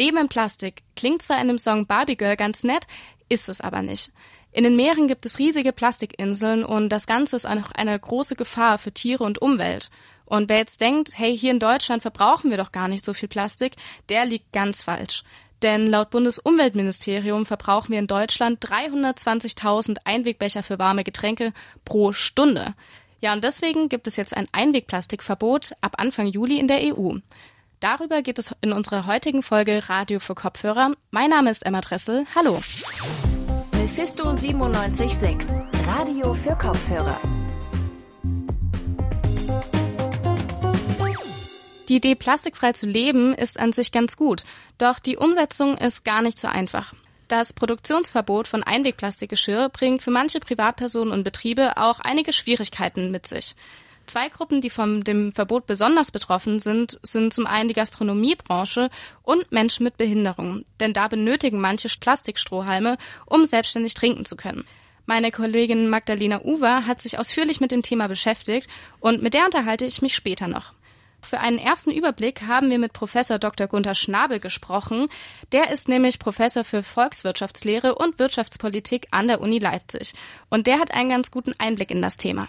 Leben in Plastik klingt zwar in dem Song Barbie Girl ganz nett, ist es aber nicht. In den Meeren gibt es riesige Plastikinseln und das Ganze ist auch eine große Gefahr für Tiere und Umwelt. Und wer jetzt denkt, hey, hier in Deutschland verbrauchen wir doch gar nicht so viel Plastik, der liegt ganz falsch. Denn laut Bundesumweltministerium verbrauchen wir in Deutschland 320.000 Einwegbecher für warme Getränke pro Stunde. Ja, und deswegen gibt es jetzt ein Einwegplastikverbot ab Anfang Juli in der EU. Darüber geht es in unserer heutigen Folge Radio für Kopfhörer. Mein Name ist Emma Dressel. Hallo. Mephisto 976, Radio für Kopfhörer. Die Idee, plastikfrei zu leben, ist an sich ganz gut. Doch die Umsetzung ist gar nicht so einfach. Das Produktionsverbot von Einwegplastikgeschirr bringt für manche Privatpersonen und Betriebe auch einige Schwierigkeiten mit sich. Zwei Gruppen, die von dem Verbot besonders betroffen sind, sind zum einen die Gastronomiebranche und Menschen mit Behinderung. Denn da benötigen manche Plastikstrohhalme, um selbstständig trinken zu können. Meine Kollegin Magdalena Uwer hat sich ausführlich mit dem Thema beschäftigt und mit der unterhalte ich mich später noch. Für einen ersten Überblick haben wir mit Professor Dr. Gunther Schnabel gesprochen. Der ist nämlich Professor für Volkswirtschaftslehre und Wirtschaftspolitik an der Uni Leipzig. Und der hat einen ganz guten Einblick in das Thema.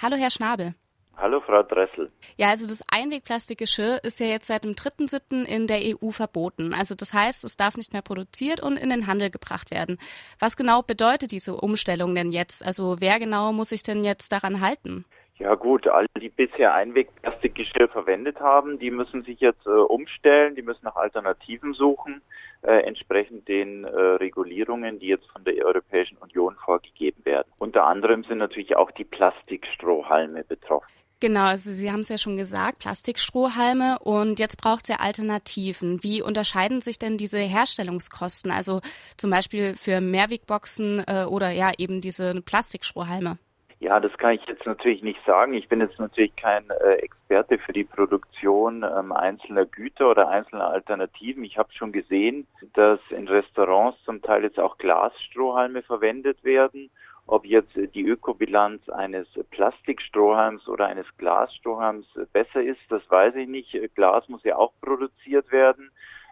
Hallo, Herr Schnabel. Hallo, Frau Dressel. Ja, also das Einwegplastikgeschirr ist ja jetzt seit dem 3.7. in der EU verboten. Also das heißt, es darf nicht mehr produziert und in den Handel gebracht werden. Was genau bedeutet diese Umstellung denn jetzt? Also wer genau muss sich denn jetzt daran halten? Ja gut, alle, die bisher Einwegplastikgeschirr verwendet haben, die müssen sich jetzt äh, umstellen, die müssen nach Alternativen suchen, äh, entsprechend den äh, Regulierungen, die jetzt von der Europäischen Union vorgegeben werden. Unter anderem sind natürlich auch die Plastikstrohhalme betroffen. Genau, also Sie haben es ja schon gesagt, Plastikstrohhalme und jetzt braucht es ja Alternativen. Wie unterscheiden sich denn diese Herstellungskosten, also zum Beispiel für Mehrwegboxen äh, oder ja eben diese Plastikstrohhalme? Ja, das kann ich jetzt natürlich nicht sagen. Ich bin jetzt natürlich kein äh, Experte für die Produktion ähm, einzelner Güter oder einzelner Alternativen. Ich habe schon gesehen, dass in Restaurants zum Teil jetzt auch Glasstrohhalme verwendet werden. Ob jetzt die Ökobilanz eines Plastikstrohhalms oder eines Glasstrohhalms besser ist, das weiß ich nicht. Glas muss ja auch produziert werden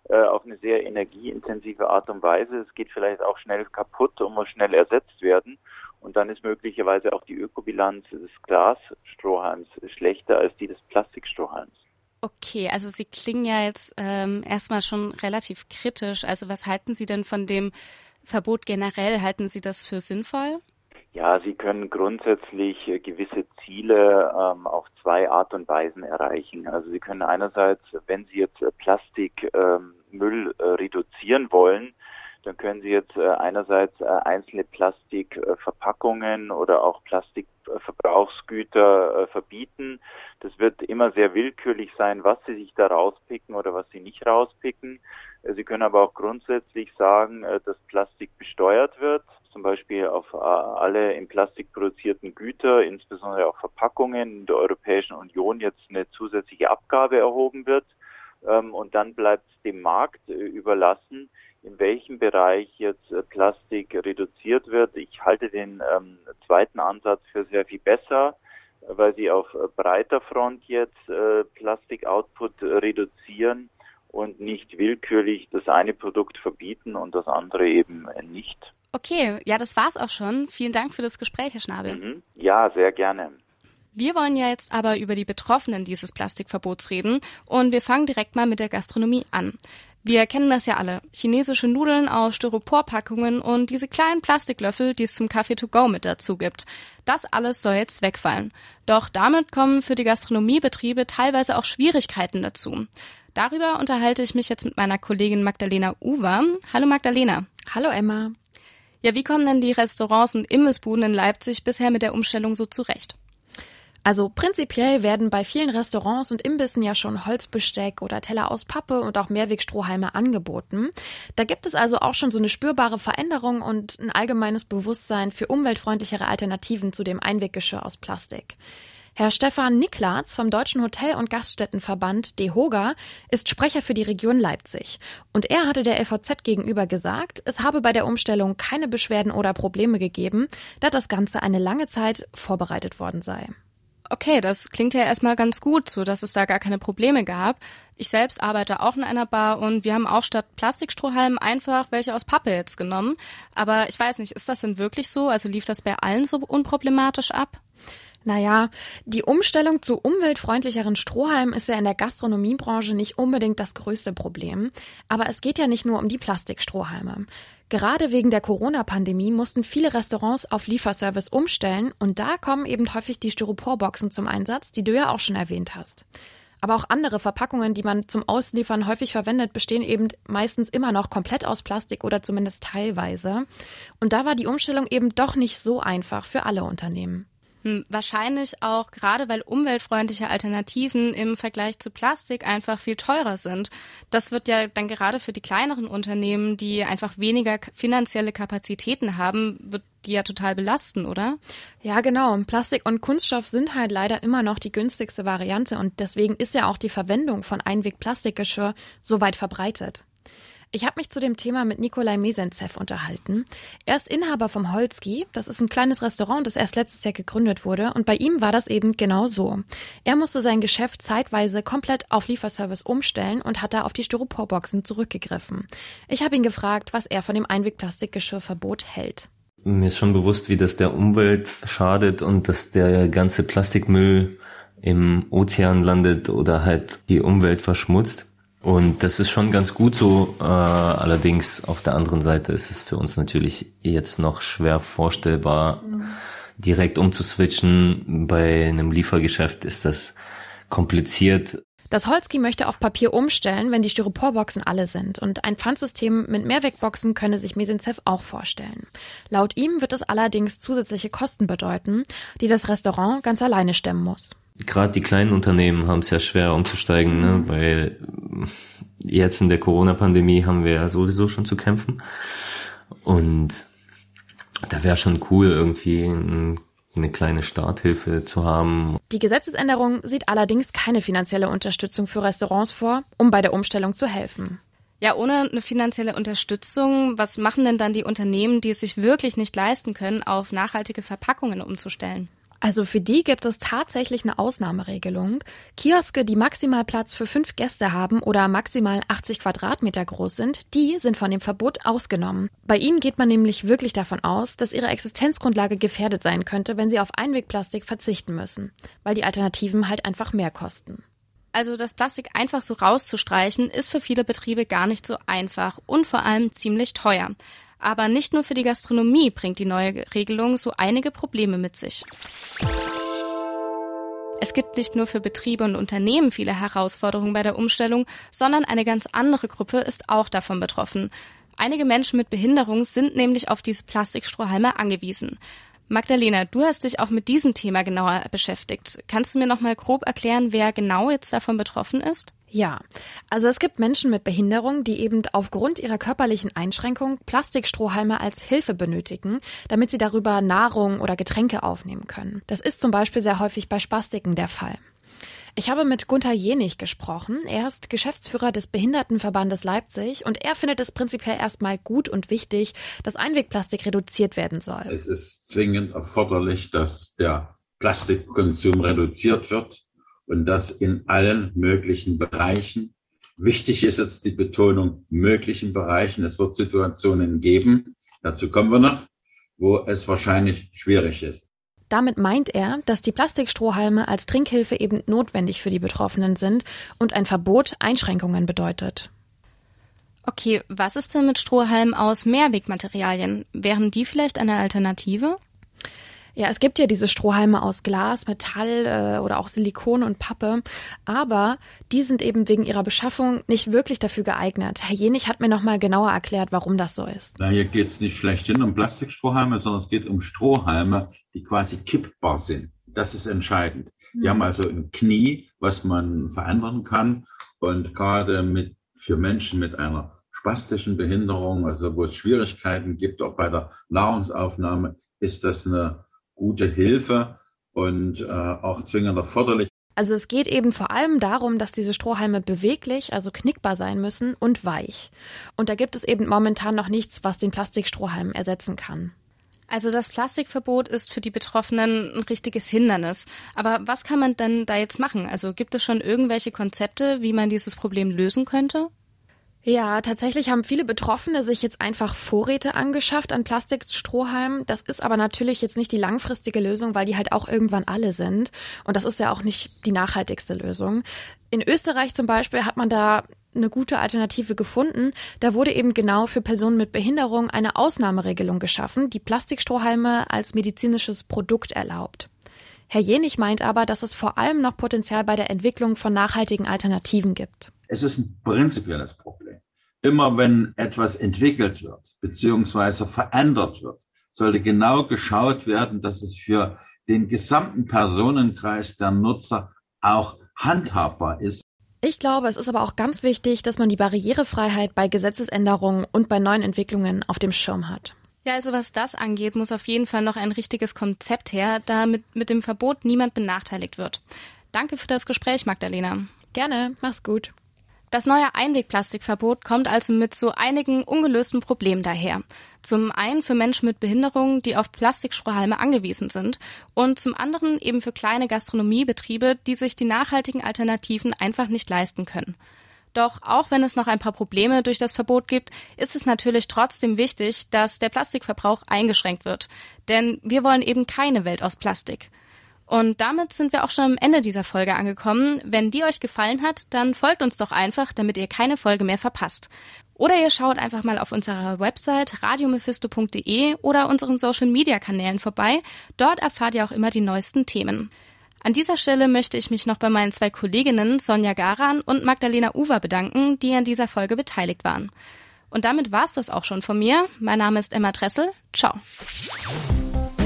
äh, auf eine sehr energieintensive Art und Weise. Es geht vielleicht auch schnell kaputt und muss schnell ersetzt werden. Und dann ist möglicherweise auch die Ökobilanz des Glasstrohhalms schlechter als die des Plastikstrohhalms. Okay, also Sie klingen ja jetzt ähm, erstmal schon relativ kritisch. Also was halten Sie denn von dem Verbot generell? Halten Sie das für sinnvoll? Ja, Sie können grundsätzlich äh, gewisse Ziele ähm, auf zwei Art und Weisen erreichen. Also Sie können einerseits, wenn Sie jetzt Plastikmüll ähm, äh, reduzieren wollen, dann können Sie jetzt äh, einerseits äh, einzelne Plastikverpackungen äh, oder auch Plastikverbrauchsgüter verbieten. Das wird immer sehr willkürlich sein, was Sie sich da rauspicken oder was Sie nicht rauspicken. Sie können aber auch grundsätzlich sagen, dass Plastik besteuert wird, zum Beispiel auf alle in Plastik produzierten Güter, insbesondere auch Verpackungen in der Europäischen Union jetzt eine zusätzliche Abgabe erhoben wird. Ähm, und dann bleibt es dem Markt überlassen, in welchem Bereich jetzt äh, Plastik reduziert wird. Ich halte den ähm, zweiten Ansatz für sehr viel besser, weil sie auf äh, breiter Front jetzt äh, Plastik-Output reduzieren und nicht willkürlich das eine Produkt verbieten und das andere eben nicht. Okay, ja, das war's auch schon. Vielen Dank für das Gespräch, Herr Schnabel. Mhm. Ja, sehr gerne. Wir wollen ja jetzt aber über die Betroffenen dieses Plastikverbots reden und wir fangen direkt mal mit der Gastronomie an. Wir kennen das ja alle. Chinesische Nudeln aus Styroporpackungen und diese kleinen Plastiklöffel, die es zum Kaffee to go mit dazu gibt. Das alles soll jetzt wegfallen. Doch damit kommen für die Gastronomiebetriebe teilweise auch Schwierigkeiten dazu. Darüber unterhalte ich mich jetzt mit meiner Kollegin Magdalena Uwer. Hallo Magdalena. Hallo Emma. Ja, wie kommen denn die Restaurants und Imbissbuden in Leipzig bisher mit der Umstellung so zurecht? Also prinzipiell werden bei vielen Restaurants und Imbissen ja schon Holzbesteck oder Teller aus Pappe und auch Mehrwegstrohhalme angeboten. Da gibt es also auch schon so eine spürbare Veränderung und ein allgemeines Bewusstsein für umweltfreundlichere Alternativen zu dem Einweggeschirr aus Plastik. Herr Stefan Niklatz vom Deutschen Hotel- und Gaststättenverband DEHOGA ist Sprecher für die Region Leipzig. Und er hatte der LVZ gegenüber gesagt, es habe bei der Umstellung keine Beschwerden oder Probleme gegeben, da das Ganze eine lange Zeit vorbereitet worden sei. Okay, das klingt ja erstmal ganz gut, so dass es da gar keine Probleme gab. Ich selbst arbeite auch in einer Bar und wir haben auch statt Plastikstrohhalmen einfach welche aus Pappe jetzt genommen. Aber ich weiß nicht, ist das denn wirklich so? Also lief das bei allen so unproblematisch ab? Naja, die Umstellung zu umweltfreundlicheren Strohhalmen ist ja in der Gastronomiebranche nicht unbedingt das größte Problem. Aber es geht ja nicht nur um die Plastikstrohhalme. Gerade wegen der Corona-Pandemie mussten viele Restaurants auf Lieferservice umstellen und da kommen eben häufig die Styroporboxen zum Einsatz, die du ja auch schon erwähnt hast. Aber auch andere Verpackungen, die man zum Ausliefern häufig verwendet, bestehen eben meistens immer noch komplett aus Plastik oder zumindest teilweise. Und da war die Umstellung eben doch nicht so einfach für alle Unternehmen. Hm, wahrscheinlich auch gerade, weil umweltfreundliche Alternativen im Vergleich zu Plastik einfach viel teurer sind. Das wird ja dann gerade für die kleineren Unternehmen, die einfach weniger finanzielle Kapazitäten haben, wird die ja total belasten, oder? Ja, genau. Plastik und Kunststoff sind halt leider immer noch die günstigste Variante und deswegen ist ja auch die Verwendung von Einwegplastikgeschirr so weit verbreitet. Ich habe mich zu dem Thema mit Nikolai Mesenzev unterhalten. Er ist Inhaber vom Holski. Das ist ein kleines Restaurant, das erst letztes Jahr gegründet wurde. Und bei ihm war das eben genau so. Er musste sein Geschäft zeitweise komplett auf Lieferservice umstellen und hat da auf die Styroporboxen zurückgegriffen. Ich habe ihn gefragt, was er von dem Einwegplastikgeschirrverbot hält. Mir ist schon bewusst, wie das der Umwelt schadet und dass der ganze Plastikmüll im Ozean landet oder halt die Umwelt verschmutzt. Und das ist schon ganz gut so. Äh, allerdings auf der anderen Seite ist es für uns natürlich jetzt noch schwer vorstellbar, mhm. direkt umzuswitchen. Bei einem Liefergeschäft ist das kompliziert. Das Holzki möchte auf Papier umstellen, wenn die Styroporboxen alle sind. Und ein Pfandsystem mit Mehrwegboxen könne sich Mesinzev auch vorstellen. Laut ihm wird es allerdings zusätzliche Kosten bedeuten, die das Restaurant ganz alleine stemmen muss gerade die kleinen Unternehmen haben es ja schwer umzusteigen, ne? weil jetzt in der Corona-Pandemie haben wir ja sowieso schon zu kämpfen. Und da wäre schon cool, irgendwie ein, eine kleine Starthilfe zu haben. Die Gesetzesänderung sieht allerdings keine finanzielle Unterstützung für Restaurants vor, um bei der Umstellung zu helfen. Ja, ohne eine finanzielle Unterstützung, was machen denn dann die Unternehmen, die es sich wirklich nicht leisten können, auf nachhaltige Verpackungen umzustellen? Also für die gibt es tatsächlich eine Ausnahmeregelung. Kioske, die maximal Platz für fünf Gäste haben oder maximal 80 Quadratmeter groß sind, die sind von dem Verbot ausgenommen. Bei ihnen geht man nämlich wirklich davon aus, dass ihre Existenzgrundlage gefährdet sein könnte, wenn sie auf Einwegplastik verzichten müssen, weil die Alternativen halt einfach mehr kosten. Also das Plastik einfach so rauszustreichen, ist für viele Betriebe gar nicht so einfach und vor allem ziemlich teuer. Aber nicht nur für die Gastronomie bringt die neue Regelung so einige Probleme mit sich. Es gibt nicht nur für Betriebe und Unternehmen viele Herausforderungen bei der Umstellung, sondern eine ganz andere Gruppe ist auch davon betroffen. Einige Menschen mit Behinderung sind nämlich auf diese Plastikstrohhalme angewiesen. Magdalena, du hast dich auch mit diesem Thema genauer beschäftigt. Kannst du mir noch mal grob erklären, wer genau jetzt davon betroffen ist? Ja, also es gibt Menschen mit Behinderung, die eben aufgrund ihrer körperlichen Einschränkung Plastikstrohhalme als Hilfe benötigen, damit sie darüber Nahrung oder Getränke aufnehmen können. Das ist zum Beispiel sehr häufig bei Spastiken der Fall. Ich habe mit Gunther Jenig gesprochen. Er ist Geschäftsführer des Behindertenverbandes Leipzig und er findet es prinzipiell erstmal gut und wichtig, dass Einwegplastik reduziert werden soll. Es ist zwingend erforderlich, dass der Plastikkonsum reduziert wird und das in allen möglichen Bereichen. Wichtig ist jetzt die Betonung möglichen Bereichen. Es wird Situationen geben, dazu kommen wir noch, wo es wahrscheinlich schwierig ist. Damit meint er, dass die Plastikstrohhalme als Trinkhilfe eben notwendig für die Betroffenen sind und ein Verbot Einschränkungen bedeutet. Okay, was ist denn mit Strohhalmen aus Mehrwegmaterialien? Wären die vielleicht eine Alternative? Ja, es gibt ja diese Strohhalme aus Glas, Metall äh, oder auch Silikon und Pappe, aber die sind eben wegen ihrer Beschaffung nicht wirklich dafür geeignet. Herr Jenig hat mir nochmal genauer erklärt, warum das so ist. Na, hier geht es nicht schlechthin um Plastikstrohhalme, sondern es geht um Strohhalme, die quasi kippbar sind. Das ist entscheidend. Die haben also ein Knie, was man verändern kann und gerade mit für Menschen mit einer spastischen Behinderung, also wo es Schwierigkeiten gibt, auch bei der Nahrungsaufnahme, ist das eine gute Hilfe und äh, auch zwingend erforderlich. Also es geht eben vor allem darum, dass diese Strohhalme beweglich, also knickbar sein müssen und weich. Und da gibt es eben momentan noch nichts, was den Plastikstrohhalm ersetzen kann. Also das Plastikverbot ist für die Betroffenen ein richtiges Hindernis. Aber was kann man denn da jetzt machen? Also gibt es schon irgendwelche Konzepte, wie man dieses Problem lösen könnte? Ja, tatsächlich haben viele Betroffene sich jetzt einfach Vorräte angeschafft an Plastikstrohhalmen. Das ist aber natürlich jetzt nicht die langfristige Lösung, weil die halt auch irgendwann alle sind. Und das ist ja auch nicht die nachhaltigste Lösung. In Österreich zum Beispiel hat man da eine gute Alternative gefunden. Da wurde eben genau für Personen mit Behinderung eine Ausnahmeregelung geschaffen, die Plastikstrohhalme als medizinisches Produkt erlaubt. Herr Jenig meint aber, dass es vor allem noch Potenzial bei der Entwicklung von nachhaltigen Alternativen gibt. Es ist ein prinzipielles Problem. Immer wenn etwas entwickelt wird, beziehungsweise verändert wird, sollte genau geschaut werden, dass es für den gesamten Personenkreis der Nutzer auch handhabbar ist. Ich glaube, es ist aber auch ganz wichtig, dass man die Barrierefreiheit bei Gesetzesänderungen und bei neuen Entwicklungen auf dem Schirm hat. Ja, also was das angeht, muss auf jeden Fall noch ein richtiges Konzept her, damit mit dem Verbot niemand benachteiligt wird. Danke für das Gespräch, Magdalena. Gerne, mach's gut. Das neue Einwegplastikverbot kommt also mit so einigen ungelösten Problemen daher. Zum einen für Menschen mit Behinderungen, die auf Plastikstrohhalme angewiesen sind und zum anderen eben für kleine Gastronomiebetriebe, die sich die nachhaltigen Alternativen einfach nicht leisten können. Doch auch wenn es noch ein paar Probleme durch das Verbot gibt, ist es natürlich trotzdem wichtig, dass der Plastikverbrauch eingeschränkt wird. Denn wir wollen eben keine Welt aus Plastik. Und damit sind wir auch schon am Ende dieser Folge angekommen. Wenn die euch gefallen hat, dann folgt uns doch einfach, damit ihr keine Folge mehr verpasst. Oder ihr schaut einfach mal auf unserer Website radiomephisto.de oder unseren Social Media Kanälen vorbei. Dort erfahrt ihr auch immer die neuesten Themen. An dieser Stelle möchte ich mich noch bei meinen zwei Kolleginnen Sonja Garan und Magdalena Uwer bedanken, die an dieser Folge beteiligt waren. Und damit war's das auch schon von mir. Mein Name ist Emma Dressel. Ciao.